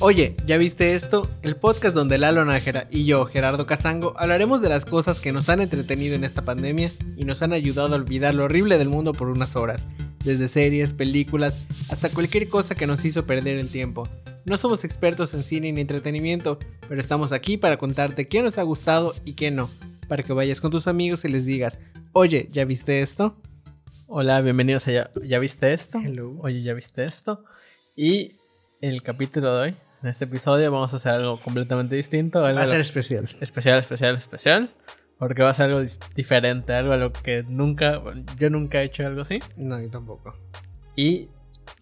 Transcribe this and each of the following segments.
Oye, ¿ya viste esto? El podcast donde Lalo Nájera y yo, Gerardo Casango, hablaremos de las cosas que nos han entretenido en esta pandemia y nos han ayudado a olvidar lo horrible del mundo por unas horas, desde series, películas, hasta cualquier cosa que nos hizo perder el tiempo. No somos expertos en cine ni entretenimiento, pero estamos aquí para contarte qué nos ha gustado y qué no, para que vayas con tus amigos y les digas, oye, ¿ya viste esto? Hola, bienvenidos a ¿Ya, ¿Ya viste esto? Hello. Oye, ¿ya viste esto? Y el capítulo de hoy, en este episodio, vamos a hacer algo completamente distinto. Algo Va a ser especial. especial, especial, especial. Porque va a ser algo diferente, algo a lo que nunca, yo nunca he hecho algo así. No, yo tampoco. Y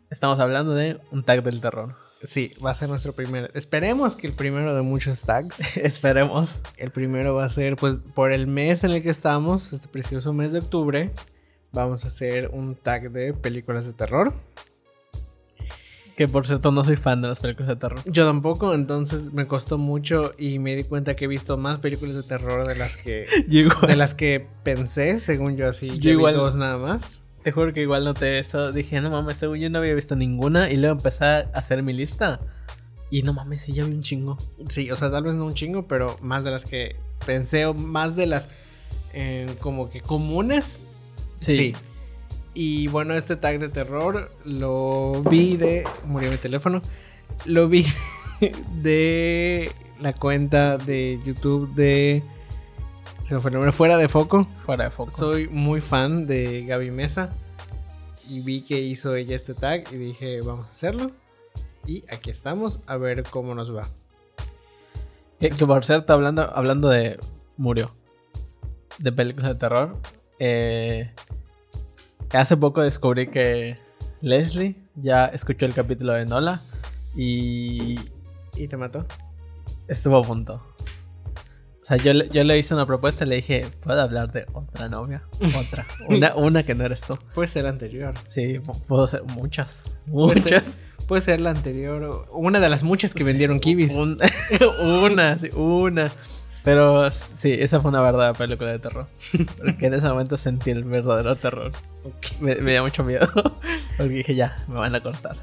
estamos hablando de un tag del terror. Sí, va a ser nuestro primer. Esperemos que el primero de muchos tags. Esperemos. El primero va a ser, pues, por el mes en el que estamos, este precioso mes de octubre, vamos a hacer un tag de películas de terror. Que por cierto, no soy fan de las películas de terror. Yo tampoco, entonces me costó mucho y me di cuenta que he visto más películas de terror de las que de las que pensé, según yo así. Yo Yo igual- vi dos nada más. te juro que igual noté eso. Dije, no mames, según yo no había visto ninguna. Y luego empecé a hacer mi lista. Y no mames, sí, ya vi un chingo. Sí, o sea, tal vez no un chingo, pero más de las que pensé o más de las eh, como que comunes. Sí. Y bueno, este tag de terror lo vi de. Murió mi teléfono. Lo vi de la cuenta de YouTube de. Se me fue el nombre, fuera de foco. Fuera de foco. Soy muy fan de Gaby Mesa. Y vi que hizo ella este tag y dije, vamos a hacerlo. Y aquí estamos a ver cómo nos va. Que, que por cierto, hablando, hablando de Murió, de películas de terror, eh, hace poco descubrí que Leslie ya escuchó el capítulo de Nola y ¿Y te mató? estuvo a punto. O sea, yo, le- yo le hice una propuesta y le dije, ¿puedo hablar de otra novia? Otra. Una, una que no eres tú. Puede ser la anterior. Sí, pu- puedo ser muchas. Puede ser- Muchas. Puede ser la anterior. Una de las muchas que vendieron kibis. Un- una, sí, una. Pero sí, esa fue una verdadera película de terror. Porque en ese momento sentí el verdadero terror. Me, me dio mucho miedo. Porque dije, ya, me van a cortar.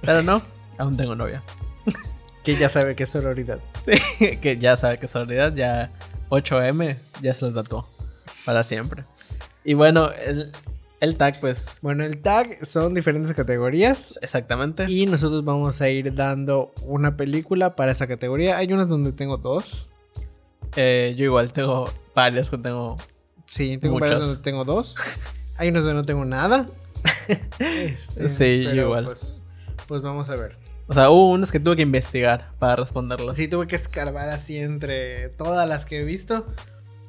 Pero no, aún tengo novia. Que ya sabe que es sororidad. Sí, que ya sabe que es realidad, ya 8M ya se lo tatuó. Para siempre. Y bueno, el, el tag, pues, Bueno, el tag son diferentes categorías. exactamente. Y nosotros vamos a ir dando una película para esa categoría. Hay unas donde tengo dos. Eh, yo igual tengo varias que tengo. Sí, tengo Muchas. varias donde tengo dos. Hay unas donde no tengo nada. Este, Sí, yo igual. Pues, pues vamos a ver. O sea, hubo unas que tuve que investigar para responderlas. Sí, tuve que escarbar así entre todas las que he visto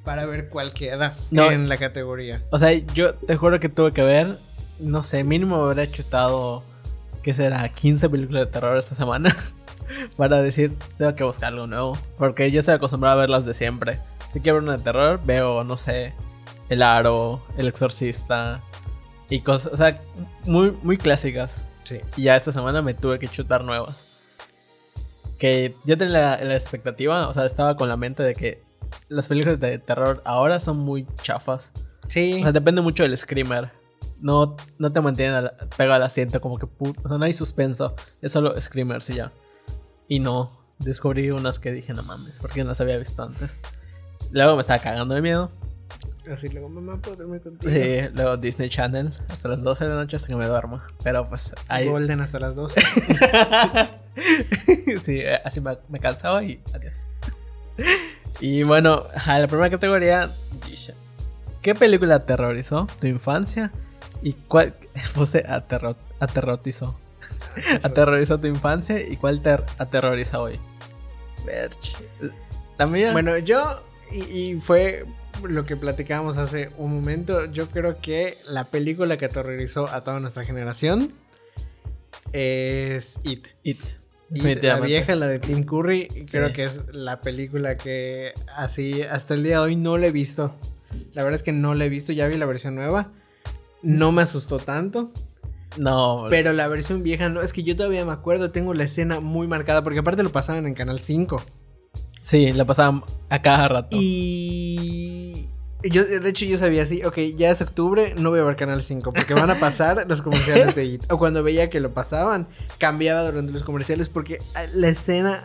para ver cuál queda No. en la categoría. O sea, yo te juro que tuve que ver, no sé, mínimo habré chutado, ¿qué será? 15 películas de terror esta semana. para decir, tengo que buscar algo nuevo. Porque yo estoy acostumbrado a verlas de siempre. Si quiero ver una de terror, veo, no sé, El Aro, El Exorcista y cosas, o sea, muy, muy clásicas. Sí. Y ya esta semana me tuve que chutar nuevas. Que yo tenía la, la expectativa, o sea, estaba con la mente de que las películas de terror ahora son muy chafas. Sí. O sea, depende mucho del screamer. No, no te mantienen al- pegado al asiento, como que o sea, no hay suspenso. Es solo screamers y ya. Y no, descubrí unas que dije, no mames, porque no las había visto antes. Luego me estaba cagando de miedo. Así luego, mamá, ¿puedo dormir contigo? Sí, luego Disney Channel hasta las 12 de la noche hasta que me duermo. Pero pues ahí. Golden hasta las 12. sí, así me, me cansaba y adiós. Y bueno, a la primera categoría. ¿Qué película aterrorizó tu infancia? ¿Y cuál puse aterro, aterrotizó? Aterrorizó tu infancia y cuál te aterroriza hoy? Verch. La mía. Bueno, yo, y, y fue lo que platicábamos hace un momento, yo creo que la película que aterrorizó a toda nuestra generación es It. It. It, la vieja, la de Tim Curry, Sí. creo que es la película que así hasta el día de hoy no la he visto. La verdad es que no la he visto, ya vi la versión nueva. No me asustó tanto, No, pero la versión vieja no, es que yo todavía me acuerdo, tengo la escena muy marcada porque aparte lo pasaban en Canal 5. sí, la pasaban a cada rato. Y Yo, de hecho, yo sabía así, ok, ya es octubre, no voy a ver Canal 5, porque van a pasar los comerciales de IT. O cuando veía que lo pasaban, cambiaba durante los comerciales, porque la escena,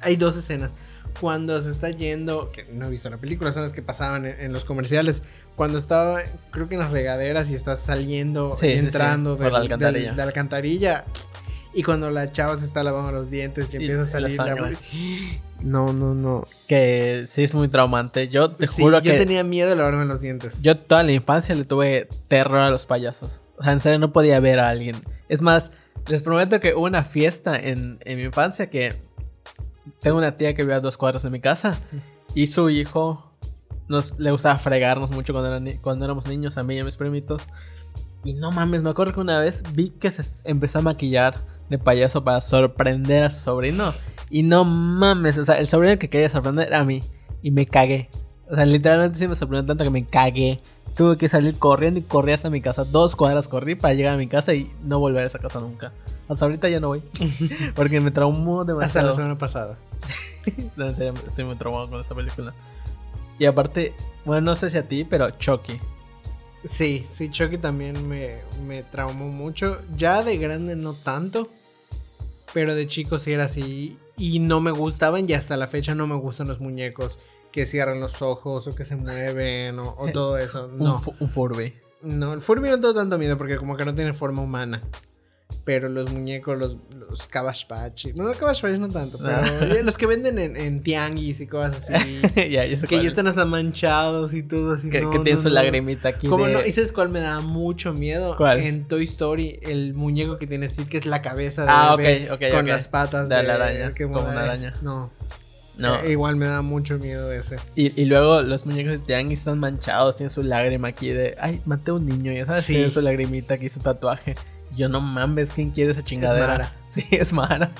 hay dos escenas. Cuando se está yendo, que no he visto la película, son las que pasaban en, en los comerciales. Cuando estaba, creo que en las regaderas y está saliendo, Sí, sí, sí, entrando por del- la alcantarilla. de la alcantarilla. Y cuando la chava se está lavando los dientes y Y empieza a la salir la... sangre. No, no, no. Que sí es muy traumante. Yo te Sí, juro yo que tenía miedo de lavarme los dientes. yo toda la infancia le tuve terror a los payasos. O sea, en serio no podía ver a alguien. Es más, les prometo que hubo una fiesta en, en mi infancia que tengo una tía que vive a dos cuadras de mi casa y su hijo nos le gustaba fregarnos mucho cuando, eran ni- cuando éramos niños, a mí y a mis primitos. Y no mames, me acuerdo que una vez vi que se empezó a maquillar de payaso para sorprender a su sobrino. Y no mames, o sea, el sobrino que quería sorprender era a mí. Y me cagué. O sea, literalmente sí me sorprendió tanto que me cagué. Tuve que salir corriendo y corrí hasta mi casa. Dos cuadras corrí para llegar a mi casa y no volver a esa casa nunca. Hasta ahorita ya no voy. Porque me traumó Hasta demasiado. la semana pasada. No, en serio, estoy muy traumado con esa película. Y aparte, bueno, no sé si a ti, pero Chucky. Sí, sí, Chucky también me, me traumó mucho. Ya de grande no tanto. Pero de chico sí era así. Y no me gustaban y hasta la fecha no me gustan los muñecos que cierran los ojos o que se mueven o, o todo eso. Un, No, fu- un Furby. no, el Furby no tengo tanto miedo porque como que no tiene forma humana. Pero los muñecos, los, los Cabbage Patch. No, los no tanto, pero Ah. los que venden en, en tianguis y cosas así. ya, ya sé que cuál ya es. están hasta manchados y todo así. Que, no, que tiene no, su lagrimita aquí. ¿Cómo de- no? ¿Y sabes cuál me da mucho miedo? ¿Cuál? En Toy Story, el muñeco que tiene Sid, que es la cabeza de Ah, bebé ok, ok, con las patas De de, la araña, que como una araña. No, No. Eh, igual me da mucho miedo ese. Y, y luego los muñecos de Tianguis están manchados, tienen su lágrima aquí de, ay, maté a un niño, ya sabes, Sí. tienen su lagrimita aquí, su tatuaje. Yo no mames, ¿quién quiere esa chingadera? Mara. Sí, es Mara.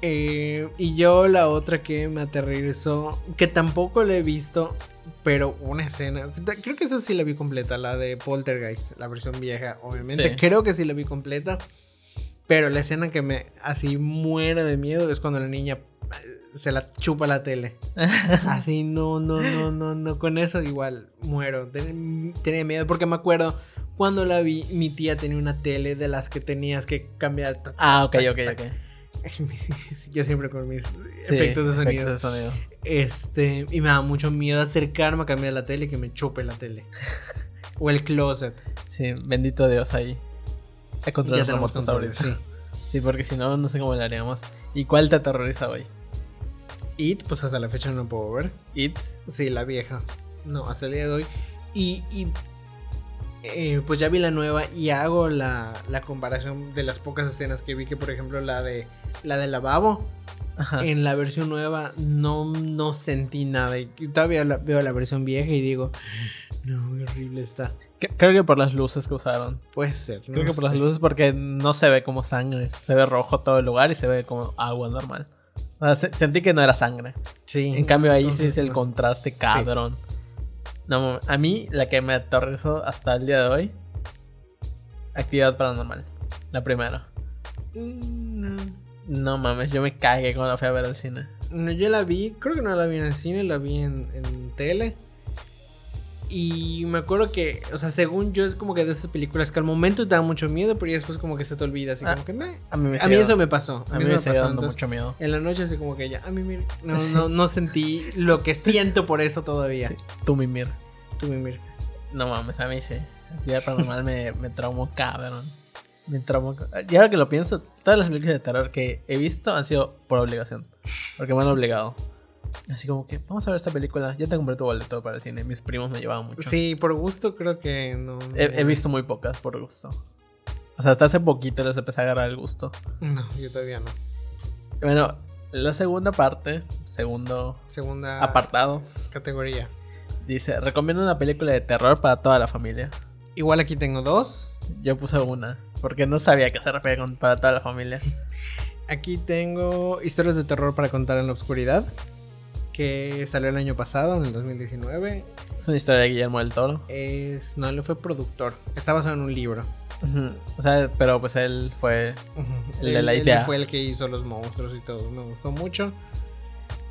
Eh, y yo la otra que me aterrorizó, que tampoco la he visto, pero una escena, creo que esa sí la vi completa, la de Poltergeist, la versión vieja, obviamente. Sí. Creo que sí la vi completa, pero la escena que me así muere de miedo es cuando la niña se la chupa la tele. Así, no, no, no, no, no. Con eso igual muero. Ten- Tenía miedo porque me acuerdo cuando la vi, mi tía tenía una tele de las que tenías que cambiar. Ah, ok, tac, ok, ok. Yo siempre con mis Sí, efectos de sonido. efectos de sonido. Este, y me da mucho miedo acercarme a cambiar la tele y que me chupe la tele. o el closet. Sí, bendito Dios ahí. Hay controles Ya tenemos controles, sí. Sí, porque si no, no sé cómo le haríamos. ¿Y cuál te aterroriza hoy? It, pues hasta la fecha no puedo ver. It. Sí, la vieja. No, hasta el día de hoy. Y, y, eh, pues ya vi la nueva y hago la, la comparación de las pocas escenas que vi que, por ejemplo, la de la del lavabo. Ajá. En la versión nueva no, no sentí nada. Y todavía la- veo la versión vieja y digo, no, qué horrible está. Creo que por las luces que usaron. Puede ser. Creo no que por las luces porque no se ve como sangre. Se ve rojo todo el lugar y se ve como agua normal. Sentí que no era sangre. Sí. En cambio ahí sí es el no. contraste cabrón. No, mames, a mí la que me aterrorizó hasta el día de hoy. Actividad paranormal. La primera. Mm, No. No mames, yo me cagué cuando la fui a ver al cine. No, yo la vi, creo que no la vi en el cine, la vi en, en tele. Y me acuerdo que, o sea, según yo es como que de esas películas que al momento te da mucho miedo, pero ya después como que se te olvida, así Ah, como que me... A mí me A mí eso me pasó. a mí me sigue dando entonces, mucho miedo. En la noche así como que ya, a mí mira, no, no, no sentí lo que siento por eso todavía. Sí, tú Mimir. Tú me mira. No mames, a mí sí. Actividad paranormal me, me traumó cabrón. Me traumó. Y ahora que lo pienso, todas las películas de terror que he visto han sido por obligación. Porque me han obligado. Así como que, vamos a ver esta película. Ya te compré tu boleto para el cine. Mis primos me llevaban mucho. Sí, por gusto creo que no. He, he visto muy pocas por gusto. O sea, hasta hace poquito les empecé a agarrar el gusto. No, yo todavía no. Bueno, la segunda parte, segundo Segunda apartado, categoría. dice: Recomiendo una película de terror para toda la familia. Igual aquí tengo dos. Yo puse una, porque no sabía a qué se refiere con para toda la familia. Aquí tengo historias de terror para contar en la oscuridad. Que salió el año pasado, en el 2019. Es una historia de Guillermo del Toro. Es. No, él fue productor. Está basado en un libro. O sea, pero pues él fue. El de la Él- él idea. fue el que hizo los monstruos y todo. Me gustó mucho.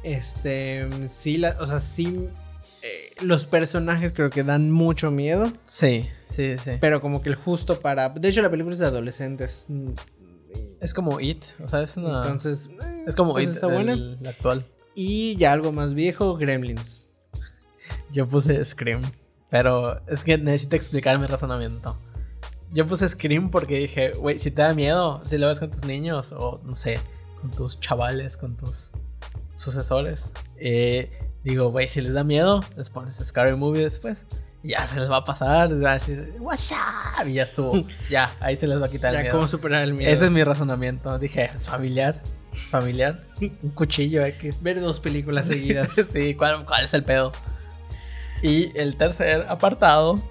Este. Sí, la, o sea, sí. eh, los personajes creo que dan mucho miedo. Sí, sí, sí. Pero como que el justo para. De hecho, la película es de adolescentes. Es como It, o sea, es una... Entonces. eh, es como pues It, está buena. el- la actual. Y ya algo más viejo, Gremlins. Yo puse Scream, pero es que necesito explicar mi razonamiento. Yo puse Scream porque dije, güey, si te da miedo, si lo ves con tus niños o no sé, con tus chavales, con tus sucesores, eh, digo, güey, si les da miedo, les pones Scary Movie después y ya se les va a pasar, va a decir, "What's up?", y ya estuvo, ya, ahí se les va a quitar el Ya, miedo. ¿cómo superar el miedo? Ese es mi razonamiento. Dije, es familiar, familiar, un cuchillo X. Ver dos películas seguidas. sí, ¿cuál, ¿cuál es el pedo? Y el tercer apartado,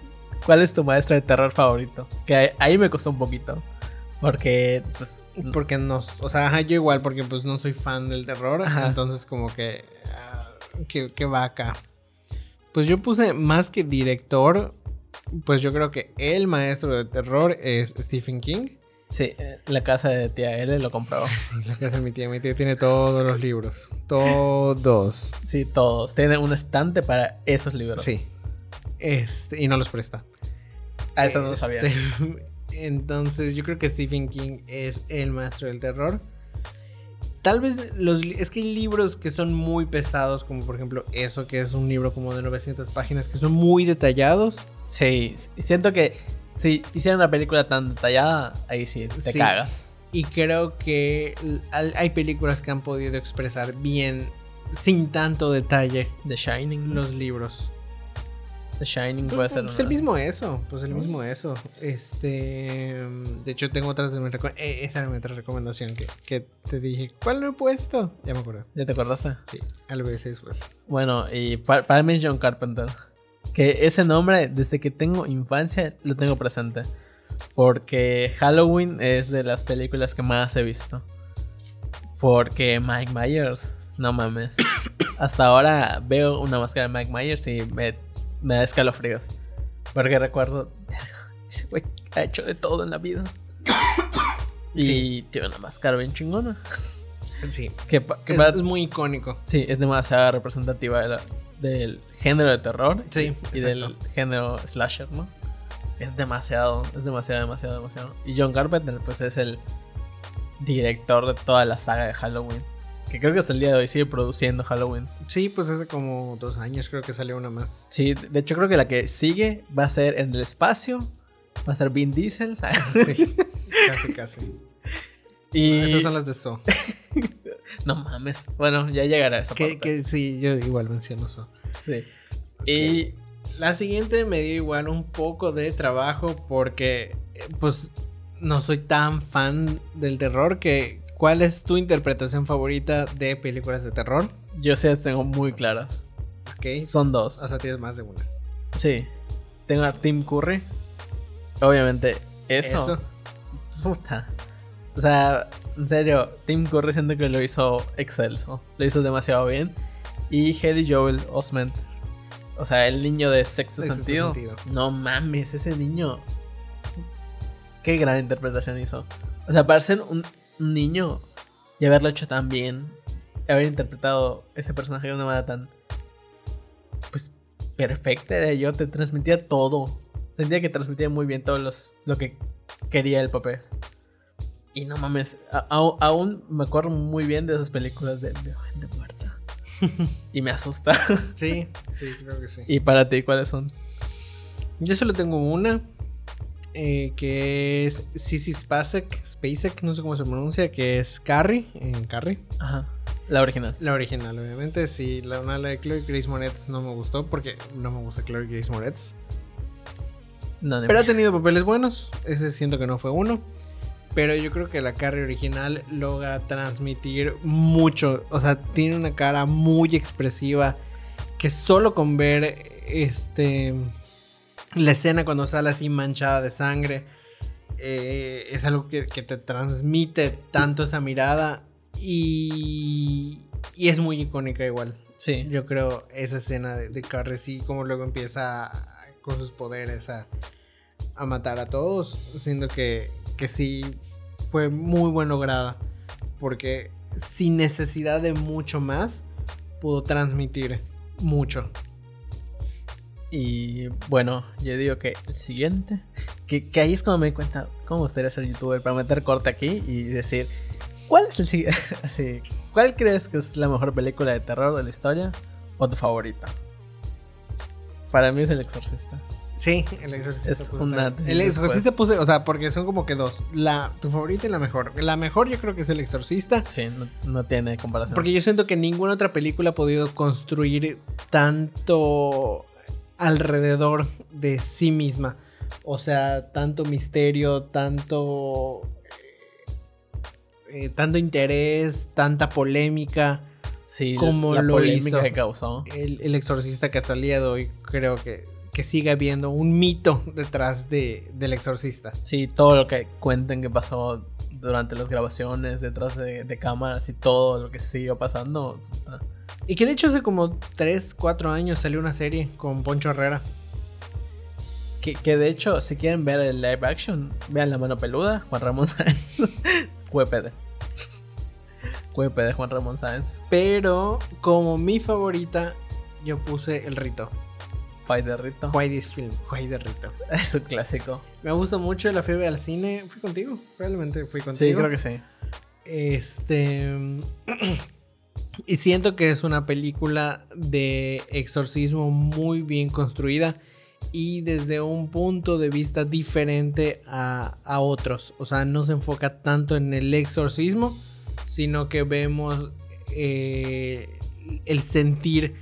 ¿cuál es tu maestro de terror favorito? Que ahí- me costó un poquito. Porque, pues, Porque no. O sea, yo igual, porque pues no soy fan del terror. Ajá. Entonces, como que. ah, ¿qué, qué va acá? Pues yo puse más que director. Pues yo creo que el maestro de terror es Stephen King. Sí, eh, la casa de tía L lo compró. Sí, la casa de mi tía. Mi tía tiene todos los libros. Todos. Sí, todos. Tiene un estante para esos libros. Sí. Este, y no los presta. A eso no lo sabía. Este, Entonces, yo creo que Stephen King es el maestro del terror. Tal vez los es que hay libros que son muy pesados, como por ejemplo eso, que es un libro como de 900 páginas, que son muy detallados. Sí, siento que si hicieran una película tan detallada, ahí sí, te Sí. cagas. Y creo que hay películas que han podido expresar bien, sin tanto detalle, The Shining. los libros. The Shining puede ser Pues una- el mismo eso, pues el mismo eso. Este, de hecho tengo otras de mi reco- eh, esa era mi otra recomendación que, que te dije, ¿cuál no he puesto? Ya me acuerdo. ¿Ya te acordaste? Sí, al veces después. Bueno, y pa- para, mí es John Carpenter. Que ese nombre, desde que tengo infancia, lo tengo presente. Porque Halloween es de las películas que más he visto. Porque Mike Myers, no mames. Hasta ahora veo una máscara de Mike Myers y me, me da escalofríos. Porque recuerdo, "Verga, ese güey ha hecho de todo en la vida. Y tiene una máscara bien chingona. Sí, Que, es, para- es muy icónico. Sí, es demasiado representativa de la- del género de terror Sí, y del género slasher, ¿no? Es demasiado, es demasiado, demasiado, demasiado. Y John Carpenter, pues es el director de toda la saga de Halloween. Que creo que hasta el día de hoy sigue produciendo Halloween. Sí, pues hace como dos años creo que salió una más. Sí, de hecho creo que la que sigue va a ser en el espacio. Va a ser Vin Diesel. Sí, casi, casi. y... Esas son las de So. No mames. Bueno, ya llegará esa Que, parte. que sí, yo igual menciono eso. Sí. Y La siguiente me dio igual un poco de trabajo porque, pues, no soy tan fan del terror que... ¿Cuál es tu interpretación favorita de películas de terror? yo sí las tengo muy claras. Ok. Son dos. O sea, tienes más de una. Sí. Tengo a Tim Curry. Obviamente, eso. Eso. Puta. O sea, en serio, Tim Curry siento que lo hizo excelso. Lo hizo demasiado bien. Y Haley Joel Osment. O sea, el niño de sexto, sentido. Sentido. No mames, ese niño. Qué gran interpretación hizo. O sea, para ser un, un niño y haberlo hecho tan bien. y Haber interpretado ese personaje de una manera tan. Pues perfecta era yo. Te transmitía todo. Sentía que transmitía muy bien todo los, lo que quería el papel. Y no mames, a- a- aún me acuerdo muy bien de esas películas de, de gente muerta. y me asusta. Sí, sí, creo que sí. ¿Y para ti cuáles son? Yo solo tengo una. eh, que es Sissy Spacek, Spacek, no sé cómo se pronuncia, que es Carrie, en Carrie. Ajá. La original. La original, obviamente. Sí, la, una, la de Chloe Grace Moretz no me gustó porque no me gusta Chloe Grace Moretz. No, Pero ha tenido papeles buenos. Ese siento que no fue uno. Pero yo creo que la Carrie original logra transmitir mucho. O sea, tiene una cara muy expresiva. Que solo con ver este. La escena cuando sale así manchada de sangre. eh, es algo que, que te transmite tanto esa mirada. Y. Y es muy icónica igual. Sí. Yo creo esa escena de, de Carrie sí, como luego empieza a- con sus poderes a, a matar a todos, siendo que, que sí fue muy buen lograda, porque sin necesidad de mucho más, pudo transmitir mucho. Y bueno, yo digo que el siguiente, que, que ahí es cuando me di cuenta cómo gustaría ser youtuber para meter corte aquí y decir, ¿cuál es el siguiente? Así, ¿cuál crees que es la mejor película de terror de la historia o tu favorita? Para mí es El Exorcista. Sí, el exorcista. Es una El exorcista después. puse, o sea, porque son como que dos. La, tu favorita y la mejor. La mejor yo creo que es el exorcista. Sí, no, no tiene comparación. Porque yo siento que ninguna otra película ha podido construir tanto alrededor de sí misma. O sea, tanto misterio, tanto. eh, tanto interés, tanta polémica. sí, como la lo polémica hizo. que causó. El, el exorcista que hasta el día de hoy creo que, que sigue habiendo un mito detrás de, del exorcista. Sí, todo lo que cuenten que pasó durante las grabaciones, detrás de, de cámaras y todo lo que siguió pasando. está- Y que de hecho hace como 3, 4 años salió una serie con Poncho Herrera. Que, que de hecho, si quieren ver el live action, vean La Mano Peluda, Juan Ramón Sáenz. QPD. QPD Juan Ramón Sáenz. Pero como mi favorita, yo puse El Rito. Fight de Rito. Why this film? Why the Rito. Es un clásico. Me gusta mucho la fiebre al cine. Fui contigo, probablemente fui contigo. Sí, creo que sí. Este. Y siento que es una película de exorcismo muy bien construida y desde un punto de vista diferente a, a otros. O sea, no se enfoca tanto en el exorcismo, sino que vemos eh, el sentir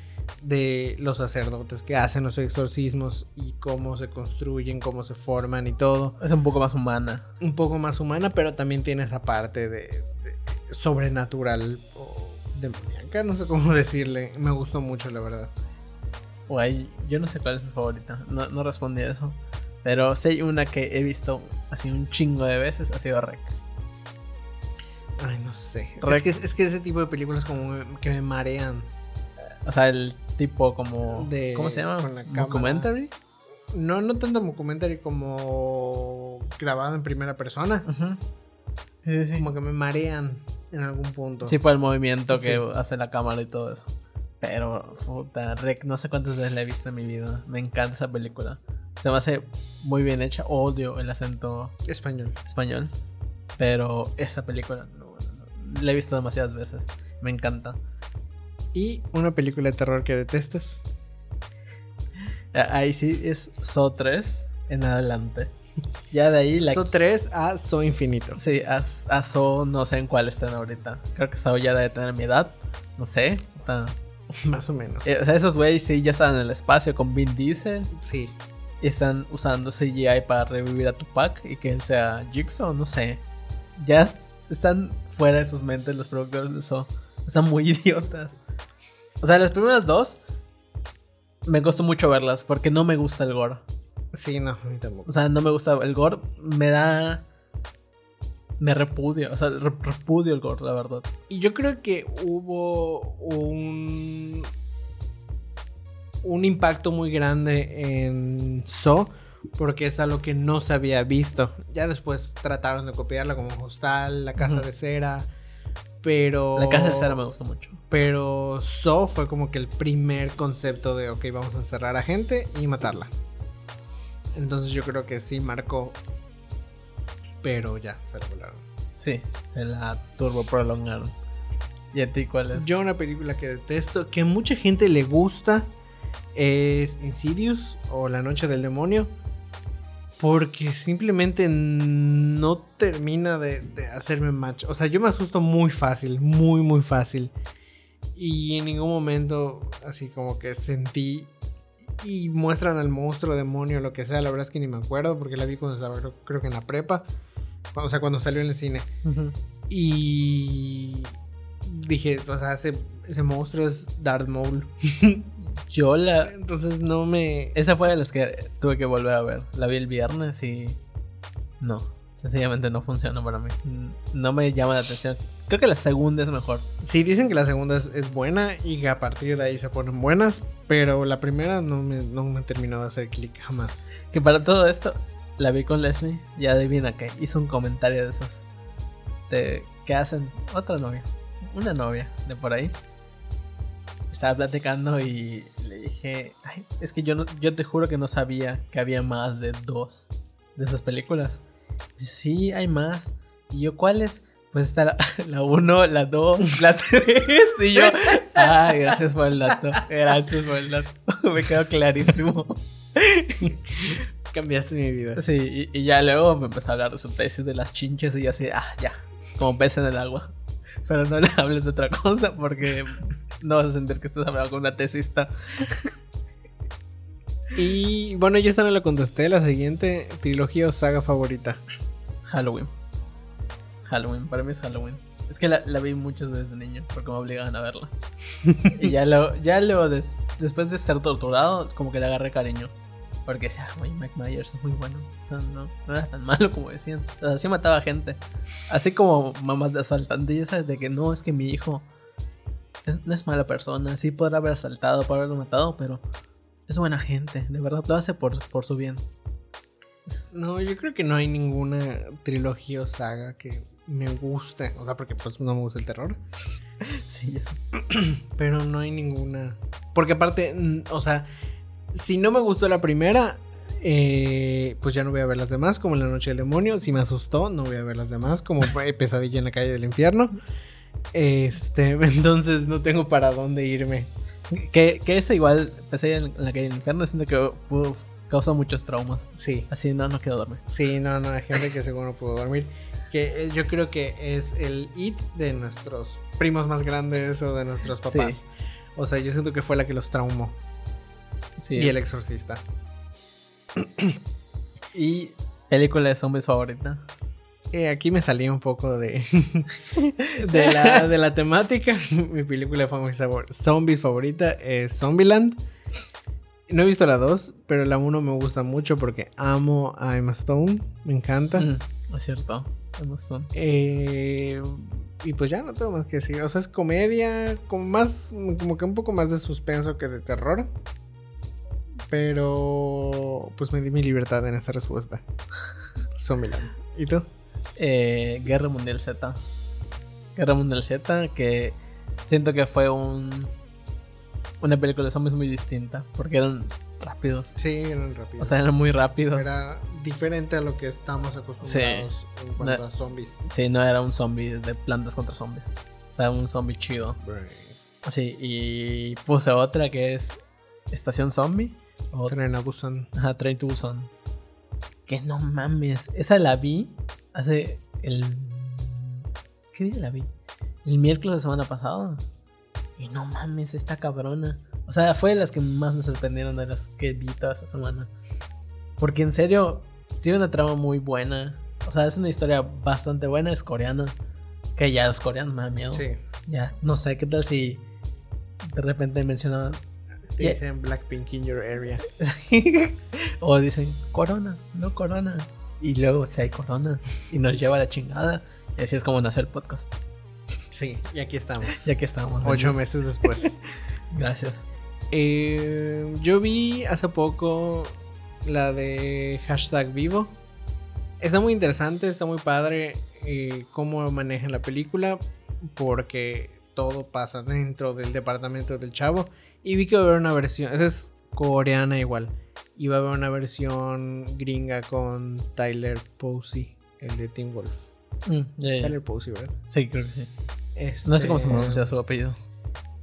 de los sacerdotes que hacen los exorcismos y cómo se construyen, cómo se forman y todo Es un poco más humana. un poco más humana, pero también tiene esa parte de, de sobrenatural o demoníaca, no sé cómo decirle. Me gustó mucho, la verdad. Guay, yo no sé cuál es mi favorita. No, no respondí a eso. Pero hay una que he visto así un chingo de veces. Ha sido Rec. Ay, no sé. Rec- Es que, es que ese tipo de películas como que me marean. O sea, el tipo como... De- ¿Cómo se llama? con la cámara. Documentary. No, no tanto documentary como grabado en primera persona. Ujú. Sí, sí, sí. Como que me marean en algún punto. Sí, por el movimiento que hace la cámara y todo eso. Pero, puta, Rec, no sé cuántas veces la he visto en mi vida. Me encanta esa película. Se me hace muy bien hecha. Odio el acento Español. español. Pero esa película no, no, no. la he visto demasiadas veces. Me encanta. Y una película de terror que detestas. Ah, Ahí sí es So 3 en adelante. Ya de ahí la. So 3 a So Infinito. Sí, a, a So no sé en cuál están ahorita. Creo que So ya debe tener mi edad. No sé. Está- Más o menos. eh, o sea, esos güeyes sí ya están en el espacio con Vin Diesel. Sí. Y están usando CGI para revivir a Tupac y que él sea Jigsaw, no sé. Ya están fuera de sus mentes los productores de eso. Están muy idiotas. O sea, las primeras dos me costó mucho verlas porque no me gusta el gore. Sí, no, a mí tampoco. O sea, no me gusta el gore. Me da. Me repudio. O sea, re- repudio el gore, la verdad. Y yo creo que hubo un. un impacto muy grande en So. Porque es algo que no se había visto. Ya después trataron de copiarla como Hostal, La Casa de Cera. Pero. La casa de cera me gustó mucho. Pero So fue como que el primer concepto de, ok, vamos a encerrar a gente y matarla. Entonces yo creo que sí marcó. Pero ya, se la volaron. Sí, se la turbo prolongaron. ¿Y a ti cuál es? Yo una película que detesto, que mucha gente le gusta, es Insidious o La Noche del Demonio. Porque simplemente no termina de, de hacerme match. O sea, yo me asusto muy fácil, muy, muy fácil. Y en ningún momento así como que sentí... Y muestran al monstruo, demonio, lo que sea. La verdad es que ni me acuerdo porque la vi cuando estaba, creo, creo que en la prepa. O sea, cuando salió en el cine. Y dije, o sea, ese, ese monstruo es Darth Maul. Yo la. Entonces no me... Esa fue de las que tuve que volver a ver. La vi el viernes y. No. Sencillamente no funciona para mí. No me llama la atención. Creo que la segunda es mejor. Sí, dicen que la segunda es, es buena y que a partir de ahí se ponen buenas, pero la primera no me, no me terminó de hacer clic jamás. Que para todo esto, la vi con Leslie. Y adivina que hizo un comentario de esos. De que hacen otra novia. Una novia de por ahí. Estaba platicando y le dije, Ay, es que yo, no, yo te juro que no sabía que había más de dos de esas películas. Sí, hay más. Y yo, ¿cuáles? Pues está la 1, la 2, la 3. Y yo, ay, gracias por el dato. Gracias por el dato. Me quedó clarísimo. Cambiaste mi vida. Sí, y, y ya luego me empezó a hablar de su tesis de las chinches y yo así, ah, ya, como pez en el agua. Pero no le hables de otra cosa porque no vas a sentir que estás hablando con una tesista. Y bueno, yo esta no la contesté. La siguiente trilogía o saga favorita. Halloween. Halloween, para mí es Halloween. Es que la, la vi muchas veces de niño porque me obligaban a verla. y ya luego, ya des- después de ser torturado, como que le agarré cariño. Porque decía, güey, Mike Myers es muy bueno. O sea, no, no era tan malo como decían. O sea, sí mataba gente. Así como mamás de asaltante, ya sabes, de que no, es que mi hijo es- no es mala persona. Sí podrá haber asaltado, podrá haberlo matado, pero es buena gente. De verdad, lo hace por, por su bien. No, yo creo que no hay ninguna trilogía o saga que me guste. O sea, porque pues no me gusta el terror. Sí, ya sé. Pero no hay ninguna. Porque aparte, o sea, si no me gustó la primera, eh, pues ya no voy a ver las demás, como La Noche del Demonio. Si me asustó, no voy a ver las demás, como eh, Pesadilla en la calle del infierno. Este, entonces no tengo para dónde irme. Que, que esa igual, empecé en la calle del infierno, siento que uf, causó muchos traumas. Sí, Así no, no quiero dormir. sí, no, no, hay gente que seguro no pudo dormir. Que eh, yo creo que es el it de nuestros primos más grandes o de nuestros papás. Sí. O sea, yo siento que fue la que los traumó. Sí. Y el exorcista. Y película de zombies favorita. Eh, aquí me salí un poco de, de, la, de la temática. Mi película sabor- zombies favorita es Zombieland. No he visto la 2, pero la 1 me gusta mucho porque amo a Emma Stone. Me encanta. Mm, es cierto. Emma Stone. Eh, y pues ya no tengo más que decir. O sea, es comedia, como más, como que un poco más de suspenso que de terror. Pero pues me di mi libertad en esta respuesta. Zombieland. ¿Y tú? Eh, Guerra Mundial Z. Guerra Mundial Z, que siento que fue un una película de zombies muy distinta, porque eran rápidos. Sí, eran rápidos. O sea, eran muy rápidos. Era diferente a lo que estamos acostumbrados en cuanto No. a zombies. Sí, no era un zombie de plantas contra zombies. O sea, un zombie chido. Sí, y puse otra que es Estación Zombie. O Tren a Busan. Ajá, Train to Busan. Que no mames. Esa la vi hace el. ¿Qué día la vi? El miércoles de semana pasada. Y no mames, esta cabrona. O sea, fue de las que más me sorprendieron de las que vi toda esa semana. Porque en serio, tiene una trama muy buena. O sea, es una historia bastante buena. Es coreana. Que ya los coreanos me da miedo. Sí. Ya, no sé, ¿qué tal si de repente mencionaban Te Yeah. dicen Blackpink in your area. o dicen corona, no corona. Y luego si hay corona y nos lleva a la chingada. Y así es como nació el podcast. Sí, y aquí estamos. Ya que estamos. Ocho meses después. Gracias. Eh, yo vi hace poco la de hashtag vivo. Está muy interesante, está muy padre eh, cómo manejan la película. Porque todo pasa dentro del departamento del chavo. Y vi que va a haber una versión. Esa es coreana igual. Y va a haber una versión gringa con Tyler Posey, el de Teen Wolf. Mm, Es. Tyler Posey, ¿verdad? Sí, creo que sí. No sé cómo se Este, pronuncia su apellido.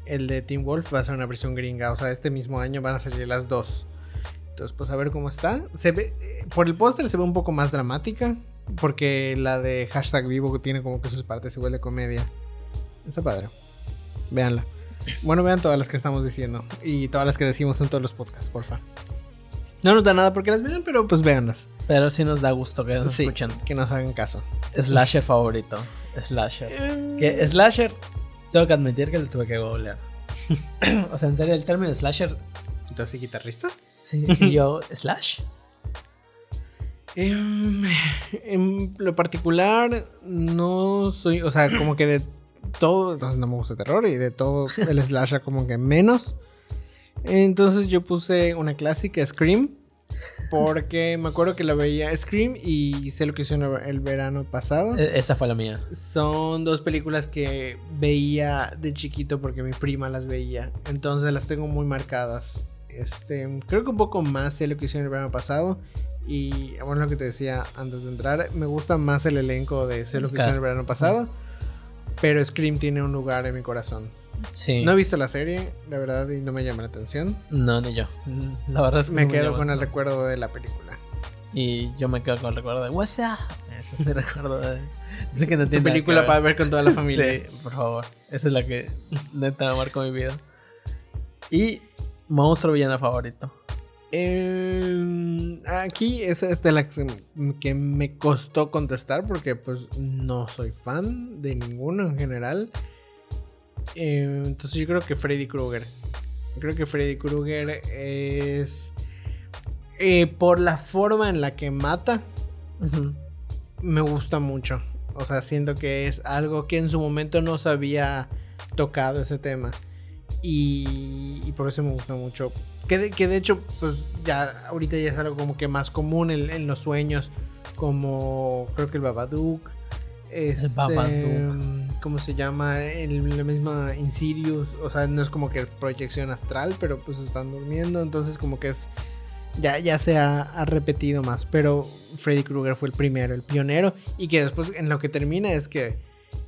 el de Team Wolf va a ser una versión gringa. O sea, este mismo año van a salir las dos. Entonces, pues a ver cómo está. Se ve, eh, por el póster se ve un poco más dramática. Porque la de hashtag vivo tiene como que sus partes igual de comedia. Está padre. Véanla. Bueno, vean todas las que estamos diciendo. Y todas las que decimos en todos los podcasts, porfa. No nos da nada porque las vean, pero pues véanlas. Pero sí nos da gusto que nos Sí, escuchen. que nos hagan caso. Slasher favorito. Slasher. Que Slasher, tengo que admitir que lo tuve que googlear. o sea, en serio, el término Slasher. Entonces, guitarrista. Sí, y yo, ¿Slash? Em, en lo particular, no soy, o sea, como que de todo, entonces no me gusta el terror y de todo el slasher como que menos. Entonces yo puse una clásica, Scream. Porque me acuerdo que la veía Scream y sé lo que hizo el, el verano pasado. E- Esa fue la mía. Son dos películas que veía de chiquito porque mi prima las veía. Entonces las tengo muy marcadas. Este, creo que un poco más sé lo que hicieron el verano pasado. Y bueno, lo que te decía antes de entrar, me gusta más el elenco de sé lo que hicieron el verano pasado. Pero Scream tiene un lugar en mi corazón. Sí. No he visto la serie, la verdad, y no me llama la atención. No, ni yo. Mm, La verdad es que Me no quedo con el recuerdo de la película. Y yo me quedo con el recuerdo de What's up? Ese es mi recuerdo de. Que no tiene película para ver con toda la familia. Sí, por favor. Esa es la que neta marcó mi vida. Y monstruo villano favorito. Eh, aquí es de la que, que me costó contestar porque pues no soy fan de ninguno en general. Eh, entonces yo creo que Freddy Krueger. Creo que Freddy Krueger es... eh, por la forma en la que mata, me gusta mucho. O sea, siento que es algo que en su momento no se había tocado ese tema. Y, y por eso me gusta mucho. Que de, que de hecho, pues ya ahorita ya es algo como que más común en, en los sueños. Como creo que el Babadook. Este, Babadook. ¿Cómo se llama? El, la misma Insidious. O sea, no es como que proyección astral, pero pues están durmiendo. Entonces como que es... Ya, ya se ha, ha repetido más. Pero Freddy Krueger fue el primero, el pionero. Y que después en lo que termina es que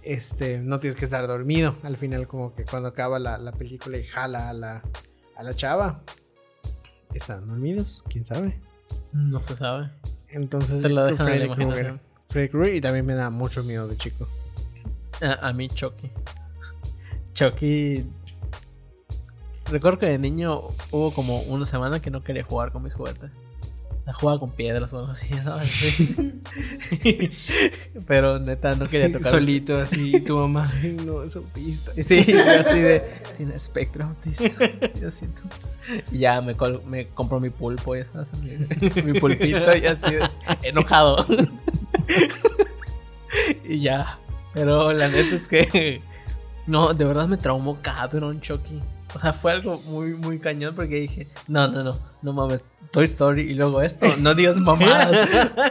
este, no tienes que estar dormido. Al final, como que cuando acaba la, la película y jala a la, a la chava, están dormidos, quién sabe. No se sabe. Entonces, Se dejan Freddy. Krueger. Freddy Krueger y también me da mucho miedo de chico. A, a mí, Chucky. Chucky. Recuerdo que de niño hubo como una semana que no quería jugar con mis juguetes. O sea, jugaba con piedras o algo así, ¿sabes? Sí. Pero neta, no quería tocar. Solito así, tu mamá, "Ay, no, es autista. Sí, yo así de. Tiene espectro autista. Yo siento. Y ya me, col- me compró mi pulpo, ya sabes, mi, mi pulpito, y así de. Enojado. y ya. Pero la neta es que. No, de verdad me traumó cabrón, Chucky. O sea, fue algo muy, muy cañón porque dije, no, no, no, no mames, Toy Story y luego esto, no digas mamadas.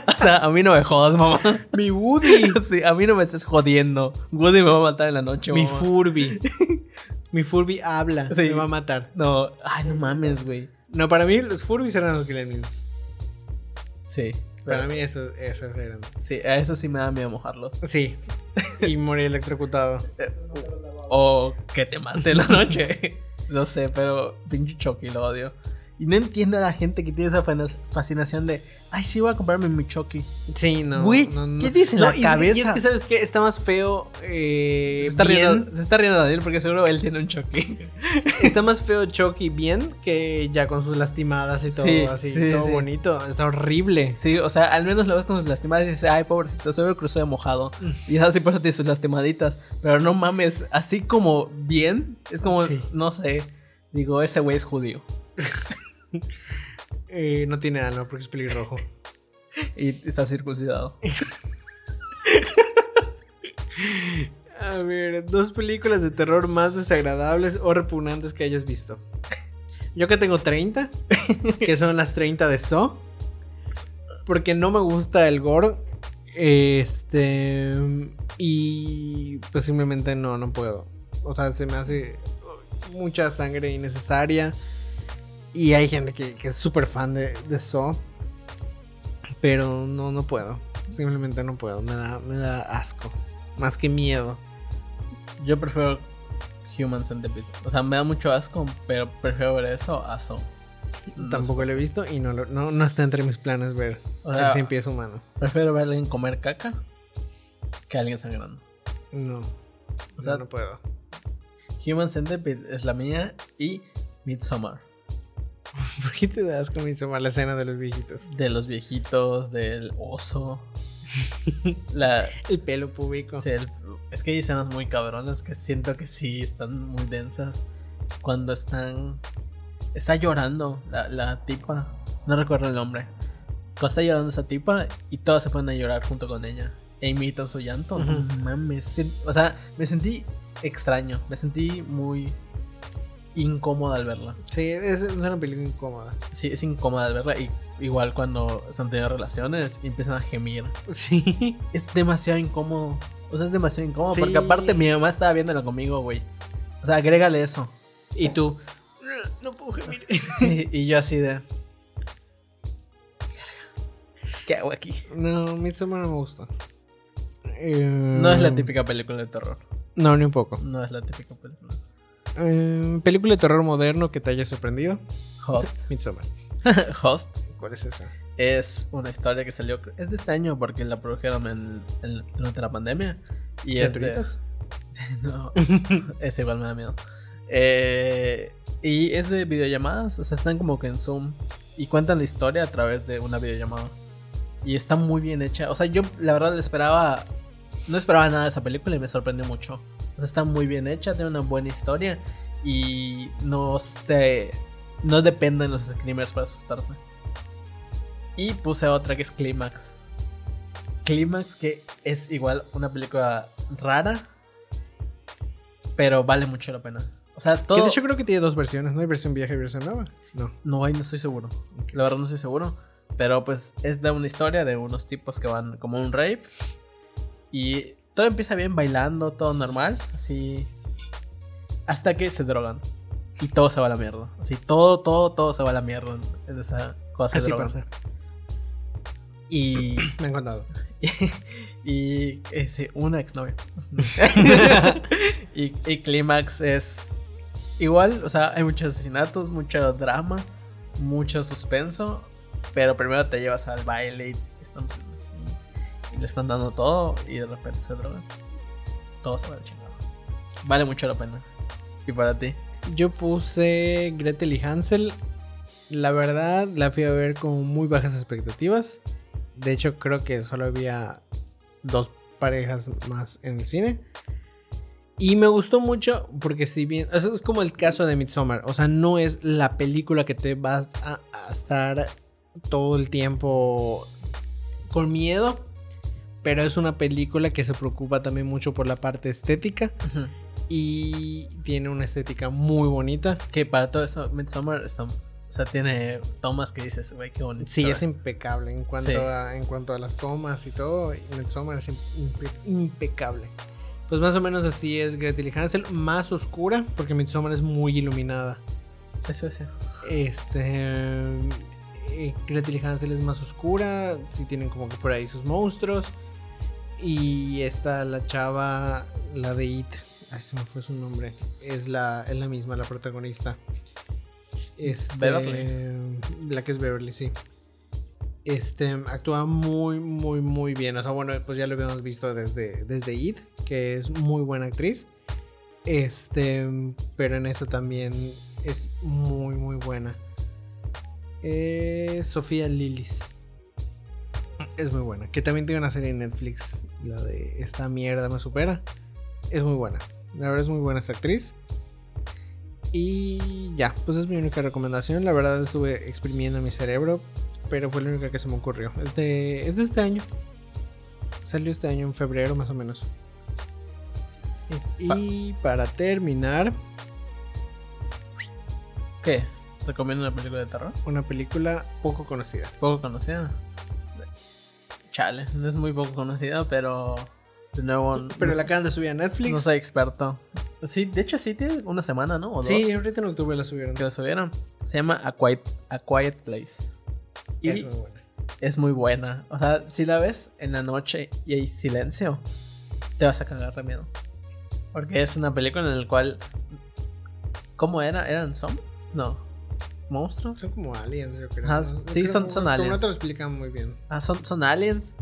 o sea, a mí no me jodas, mamá. Mi Woody. Sí, a mí no me estés jodiendo. Woody me va a matar en la noche, Mi mamá. Furby. Mi Furby habla. Sí. Me va a matar. No, ay, no mames, güey. No, para mí los Furbies eran los Gremlins. Sí. Para mí esos, esos eran. Sí, a eso sí me da miedo mojarlo. Sí. Y morí electrocutado. O que te mate en la noche. no sé, pero pinche Chucky lo odio. Y no entiendo a la gente que tiene esa fascinación de, ay, sí, voy a comprarme mi Chucky. Sí, no. Güey, no, no. ¿qué No, la y- cabeza? Y es que, ¿sabes qué? Está más feo. eh, se, está bien. riendo, se está riendo Daniel porque seguro él tiene un Chucky. Está más feo Chucky bien que ya con sus lastimadas y todo Sí, así. sí, todo sí. bonito. Está horrible. Sí, o sea, al menos lo ves con sus lastimadas y dices, ay, pobrecito, seguro cruzó de mojado. Y es así, por eso tiene sus lastimaditas. Pero no mames, así como bien, es como, no sé. Digo, ese güey es judío. Eh, no tiene alma porque es pelirrojo. Y está circuncidado. A ver, dos películas de terror más desagradables o repugnantes que hayas visto. Yo que tengo 30, que son las 30 de Saw. Porque no me gusta el gore. Este. Y pues simplemente no, no puedo. O sea, se me hace mucha sangre innecesaria. Y hay gente que, que es súper fan de, de Saw. Pero no, no puedo. Simplemente no puedo. Me da, me da asco. Más que miedo. Yo prefiero Human Centipede. O sea, me da mucho asco, pero prefiero ver eso a Saw. No Tampoco lo he visto y no, lo- no, no está entre mis planes ver O el sea, cien pies humano. Prefiero ver a alguien comer caca que a alguien sangrando. No. O sea, no, no puedo. Human Centipede es la mía y Midsommar. ¿Por qué te das con Midsommar la escena de los viejitos? De los viejitos, del oso. la, El pelo público. sí, el- es que hay escenas muy cabronas que siento que sí están muy densas. Cuando están. Está llorando la, la tipa. No recuerdo el nombre. Cuando está llorando esa tipa y todos se ponen a llorar junto con ella. E imitan su llanto. No Ujú. mames. O sea, me sentí extraño. Me sentí muy. Incómoda al verla. Sí, es, una película incómoda. Sí, es incómoda al verla. Y igual cuando están teniendo relaciones y empiezan a gemir. Sí. Es demasiado incómodo. O sea, es demasiado incómodo. Sí. Porque aparte mi mamá estaba viéndolo conmigo, güey. O sea, agrégale eso. Y tú. No puedo gemir. Sí, y yo así de. ¿Qué hago aquí? No, Midsommar no me gusta. Eh, No es la típica película de terror. No, ni un poco. No es la típica película. Eh, película de terror moderno que te haya sorprendido. Host. Midsommar. Host ¿Cuál es esa? es una historia que salió. Es de este año porque la produjeron en, en- durante la pandemia. Y es de. No, ese igual me da miedo. Eh, y es de videollamadas, o sea, están como que en Zoom y cuentan la historia a través de una videollamada. Y está muy bien hecha. O sea, yo la verdad le esperaba. No esperaba nada de esa película y me sorprendió mucho. O sea, está muy bien hecha, tiene una buena historia. Y no se. No dependen los screamers para asustarte. Y puse otra que es Clímax. Clímax, que es igual una película rara. Pero vale mucho la pena. O sea, Que todo. de hecho creo que tiene dos versiones, ¿no? Hay versión vieja y versión nueva. No. No, ahí no estoy seguro. La verdad no estoy seguro. Pero pues es de una historia de unos tipos que van como a un rave. Y todo empieza bien bailando, todo normal. Así. Hasta que se drogan. Y todo se va a la mierda. Así, todo, todo, todo se va a la mierda en, esa cosa de drogas. pasa. Y. Me han contado. y. eh, sí, una exnovia. y, y Clímax es. Igual, o sea, hay muchos asesinatos, mucho drama, mucho suspenso. Pero primero te llevas al baile y están así, y le están dando todo y de repente se drogan. Todo se va a la chingada. Vale mucho la pena. ¿Y para ti? Yo puse Gretel y Hansel. La verdad, la fui a ver con muy bajas expectativas. De hecho, creo que solo había dos parejas más en el cine. Y me gustó mucho porque si bien... Eso es como el caso de Midsommar. O sea, no es la película que te vas a, a estar todo el tiempo con miedo. Pero es una película que se preocupa también mucho por la parte estética. Y tiene una estética muy bonita. Que para todo eso, Midsommar está, o sea, tiene tomas que dices, güey, qué bonito. Sí, es ve". impecable en cuanto, Sí. a, en cuanto a las tomas y todo. Midsommar es impe- impecable. Pues más o menos así es Gretel y Hansel. Más oscura, porque Midsommar es muy iluminada. Eso es. Este. eh, Gretel y Hansel es más oscura. Sí, tienen como que por ahí sus monstruos. Y esta, la chava, la de It. Ay, se me fue su nombre. Es la, es la misma, la protagonista. Este, Beverly. La que es Beverly, sí. Este, actúa muy, muy, muy bien. O sea, bueno, pues ya lo habíamos visto desde, desde It, que es muy buena actriz. Este, pero en esta también es muy, muy buena. Eh, Sofía Lillis. Es muy buena. Que también tiene una serie en Netflix. La de Esta mierda me supera. Es muy buena. La verdad es muy buena esta actriz. Y ya, pues es mi única recomendación. La verdad estuve exprimiendo mi cerebro. Pero fue la única que se me ocurrió. Es de, es de este año. Salió este año en febrero más o menos. Y para terminar, ¿Qué? ¿Recomiendo una película de terror? una película poco conocida. Poco conocida. Chale, no es muy poco conocida, pero de nuevo Pero no, la acaban de subir a Netflix. no soy experto. Sí, de hecho sí tiene una semana, ¿no? O Sí, dos ahorita en octubre la subieron. que la subieron. Se llama A Quiet, A Quiet Place. Y Es muy buena. es muy buena. O sea, si la ves en la noche y hay silencio, te vas a cagar de miedo. Porque es una película en la cual... ¿Cómo era? ¿Eran zombies? No. ¿Monstruos? Son como aliens, yo creo. ¿no? sí, Creo son- como- son como aliens. no te lo explican muy bien. Ah, son, son aliens.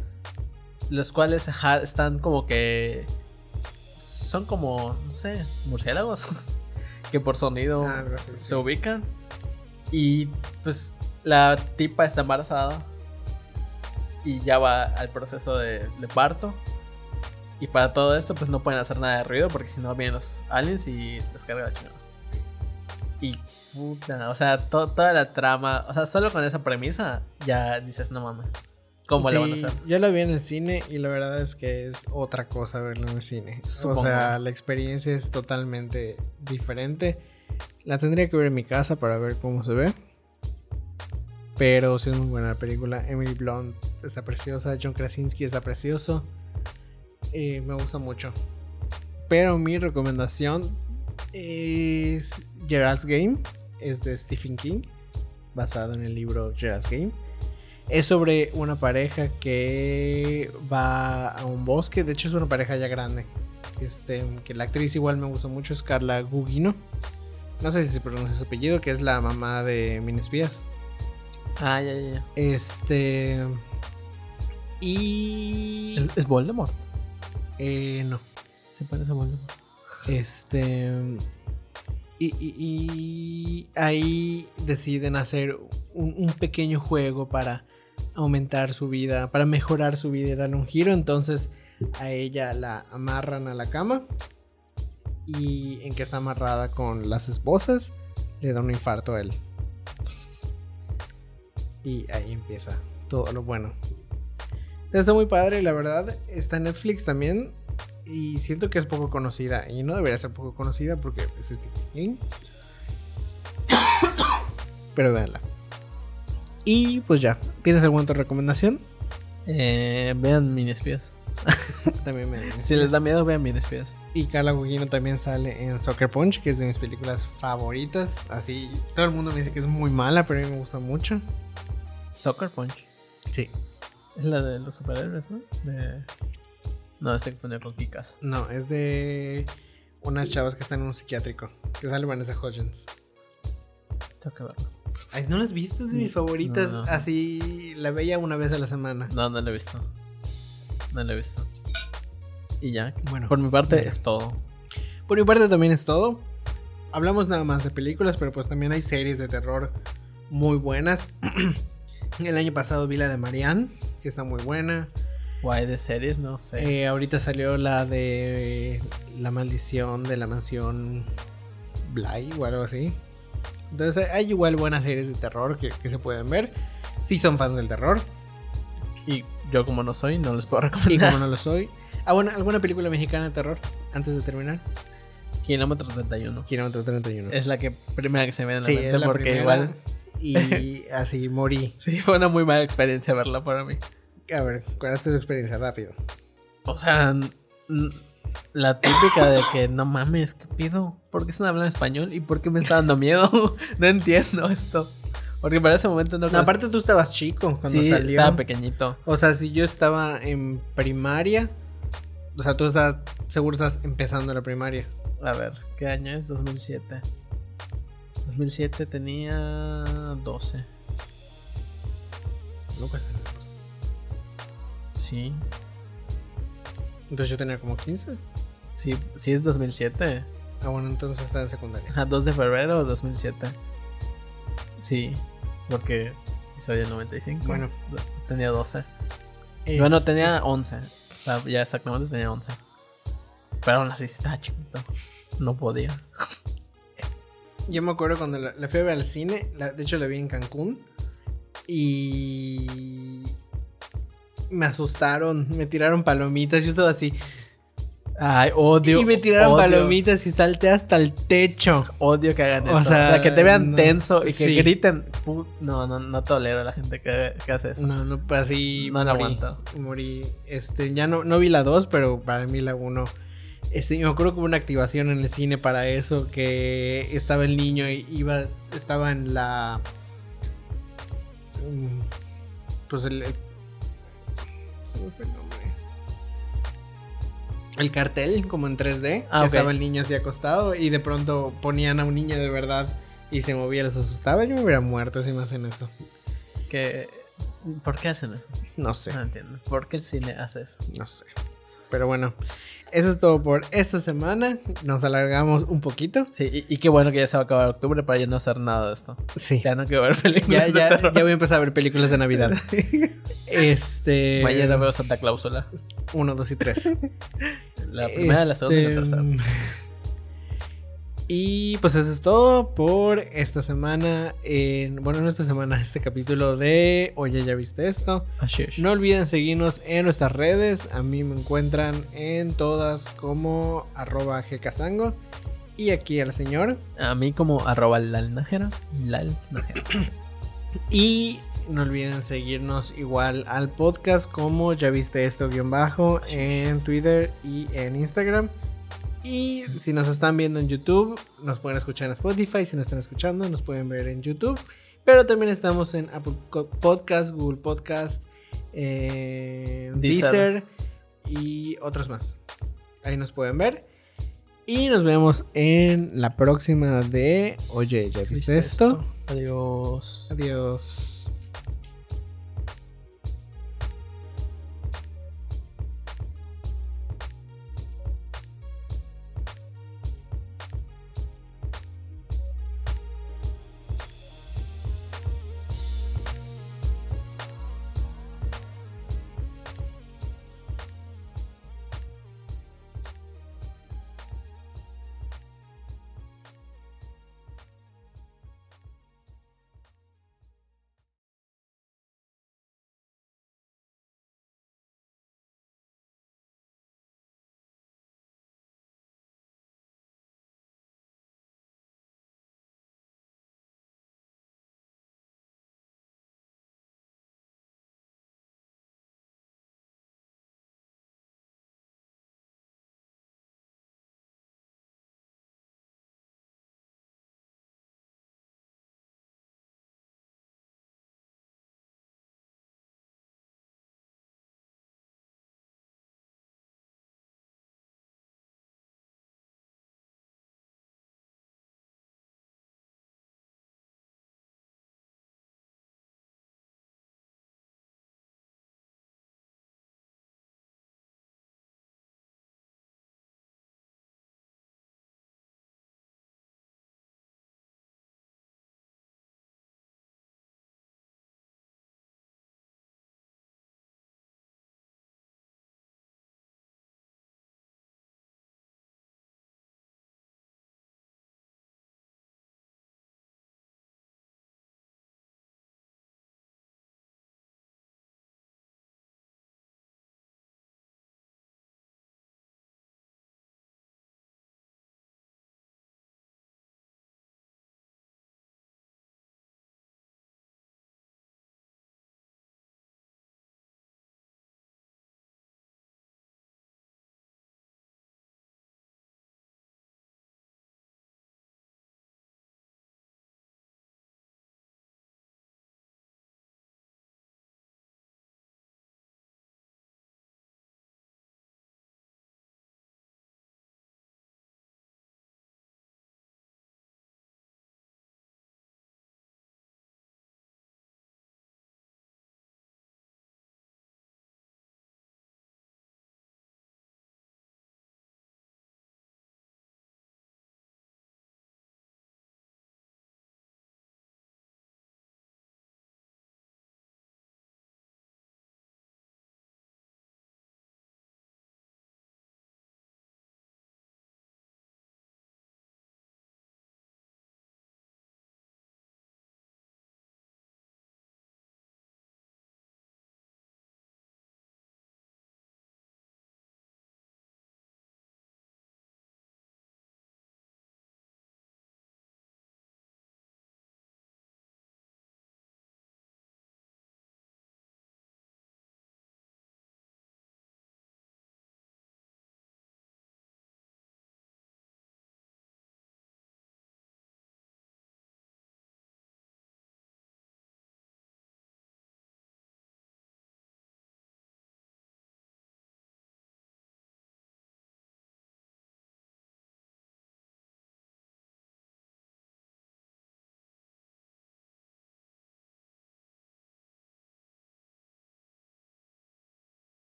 Los cuales ajá, están como que. Son como, no sé, murciélagos. que por sonido Ah, así, se sí. ubican. Y pues la tipa está embarazada. Y ya va al proceso de, de parto. Y para todo esto, pues no pueden hacer nada de ruido porque si no vienen los aliens y descarga la chingada. Y puta, o sea, to- toda la trama, o sea, solo con esa premisa ya dices, no mames. ¿Cómo le van a Sí, hacer? Yo la vi en el cine y la verdad es que es otra cosa verlo en el cine. Supongo. O sea, la experiencia es totalmente diferente. La tendría que ver en mi casa para ver cómo se ve. Pero sí es muy buena la película. Emily Blunt está preciosa. John Krasinski está precioso. Eh, me gusta mucho. Pero mi recomendación es Gerald's Game. Es de Stephen King. Basado en el libro Gerald's Game. Es sobre una pareja que va a un bosque. De hecho, es una pareja ya grande. Este, que la actriz igual me gustó mucho es Carla Gugino. No sé si se pronuncia su apellido, que es la mamá de Minespías. Ah, ya, ya, ya. Este. Y. ¿Es, es Voldemort? Eh, no. Se parece a Voldemort. Este. Y, ahí deciden hacer un, un pequeño juego para aumentar su vida, para mejorar su vida y darle un giro. Entonces a ella la amarran a la cama y en que está amarrada con las esposas le da un infarto a él. Y ahí empieza todo lo bueno. Está muy padre, la verdad. Está en Netflix también. Y siento que es poco conocida. Y no debería ser poco conocida porque es Stephen King. Pero véanla. Y pues ya. ¿Tienes alguna otra recomendación? Eh, vean Mini Espías. También me Si les da miedo, vean Mini Espías. Y Carla Gugino también sale en Soccer Punch, que es de mis películas favoritas. Así, todo el mundo me dice que es muy mala, pero a mí me gusta mucho. Soccer Punch. Sí. Es la de los superhéroes, ¿no? De... No, este confundió con Kikas. No, es de unas chavas que están en un psiquiátrico. Que sale Vanessa Hudgens. Tengo que verlo. Ay, ¿no las has visto? Es de mis favoritas. No. Así, la veía una vez a la semana. No, no lo he visto. No lo he visto. Y ya. Bueno, Por mi parte mira. es todo. Por mi parte también es todo. Hablamos nada más de películas, pero pues también hay series de terror muy buenas. El año pasado vi la de Marianne, que está muy buena. Guay de series, no sé. Eh, ahorita salió la de La maldición de la mansión Bly o algo así. Entonces hay igual buenas series de terror que, que se pueden ver. Si son fans del terror. Y yo como no soy, no les puedo Y recomendar. como no lo soy. Ah, bueno, ¿alguna película mexicana de terror? Antes de terminar. Kilómetro 31. Kilómetro 31. Es la que primera que se me viene a la Sí, mente es la porque primera. igual Y así morí. sí fue una muy mala experiencia verla para mí. A ver, ¿cuál es tu experiencia? Rápido. O sea, la típica de que no mames, ¿qué pido? ¿Por qué están hablando español? ¿Y por qué me está dando miedo? no entiendo esto. Porque para ese momento no No, aparte tú estabas chico cuando sí, salió. estaba pequeñito. O sea, si yo estaba en primaria. O sea, tú estás. Seguro estás empezando la primaria. A ver, ¿qué año es? 2007. 2007 tenía 12. No pues. Sí. Entonces yo tenía como 15. Sí, sí es 2007. Ah, bueno, entonces estaba en secundaria. A 2 de febrero de 2007. Sí, porque soy del 95. Bueno. tenía 12. Es- Bueno, tenía 11. O sea, ya exactamente tenía 11. Pero aún así estaba chiquito. No podía. Yo me acuerdo cuando la, la fui a ver al cine. la- de hecho, la vi en Cancún. Y. Me asustaron. Me tiraron palomitas. Yo estaba así. Ay, odio. y me tiraron odio, palomitas y salté hasta el techo. Odio que hagan O eso. O sea, que te vean no, tenso y que sí. griten. No, no, no tolero a la gente que, que hace eso. No, no, pues así. No morí, aguanto. Morí. Este, ya no, no vi la 2, pero para mí la 1. Este, me acuerdo que hubo una activación en el cine para eso. Que estaba el niño y iba. Estaba en la. mm, Pues el. el- se me fue el nombre. El cartel, como en 3D. Ah, que ok. Estaba el niño así acostado. Y de pronto ponían a un niño de verdad. Y se movía, les asustaba. Yo me hubiera muerto si me hacen eso. Que... ¿Por qué hacen eso? No sé. No entiendo. ¿Por qué el cine hace eso? No sé. Pero bueno, eso es todo por esta semana. Nos alargamos un poquito. Sí, y, y qué bueno que ya se va a acabar octubre para ya no hacer nada de esto. Sí. Ya no quiero ver películas. Ya, de ya, terror. ya voy a empezar a ver películas de Navidad. Este. Mañana veo Santa Cláusula. Uno, dos y tres. La primera, la segunda y la Este, tercera. Y pues eso es todo por esta semana. En, bueno, no esta semana, este capítulo de Oye, ¿ya viste esto? Así es. No olviden seguirnos en nuestras redes. A mí me encuentran en todas como arroba gcasango. Y aquí al señor. A mí como arroba lalnajera. Lalnajera. Y no olviden seguirnos igual al podcast como ya viste esto guion bajo en Twitter y en Instagram. Y si nos están viendo en YouTube, nos pueden escuchar en Spotify. Si nos están escuchando, nos pueden ver en YouTube. Pero también estamos en Apple Podcast, Google Podcast, eh, Deezer. y otros más. Ahí nos pueden ver. Y nos vemos en la próxima de Oye, ¿ya viste, esto? Adiós. Adiós.